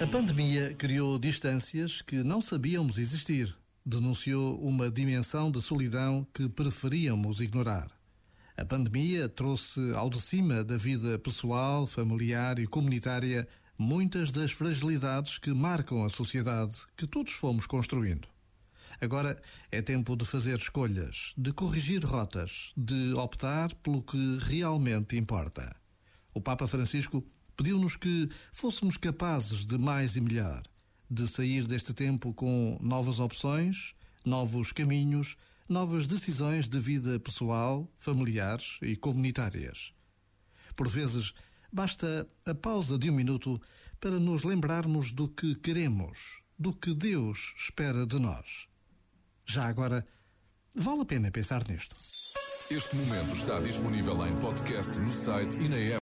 A pandemia criou distâncias que não sabíamos existir. Denunciou uma dimensão de solidão que preferíamos ignorar. A pandemia trouxe ao de cima da vida pessoal, familiar e comunitária muitas das fragilidades que marcam a sociedade que todos fomos construindo. Agora é tempo de fazer escolhas, de corrigir rotas, de optar pelo que realmente importa. O Papa Francisco pediu-nos que fôssemos capazes de mais e melhor, de sair deste tempo com novas opções, novos caminhos, novas decisões de vida pessoal, familiares e comunitárias. Por vezes, basta a pausa de um minuto para nos lembrarmos do que queremos, do que Deus espera de nós. Já agora, vale a pena pensar nisto. Este momento está disponível em podcast no site e na app.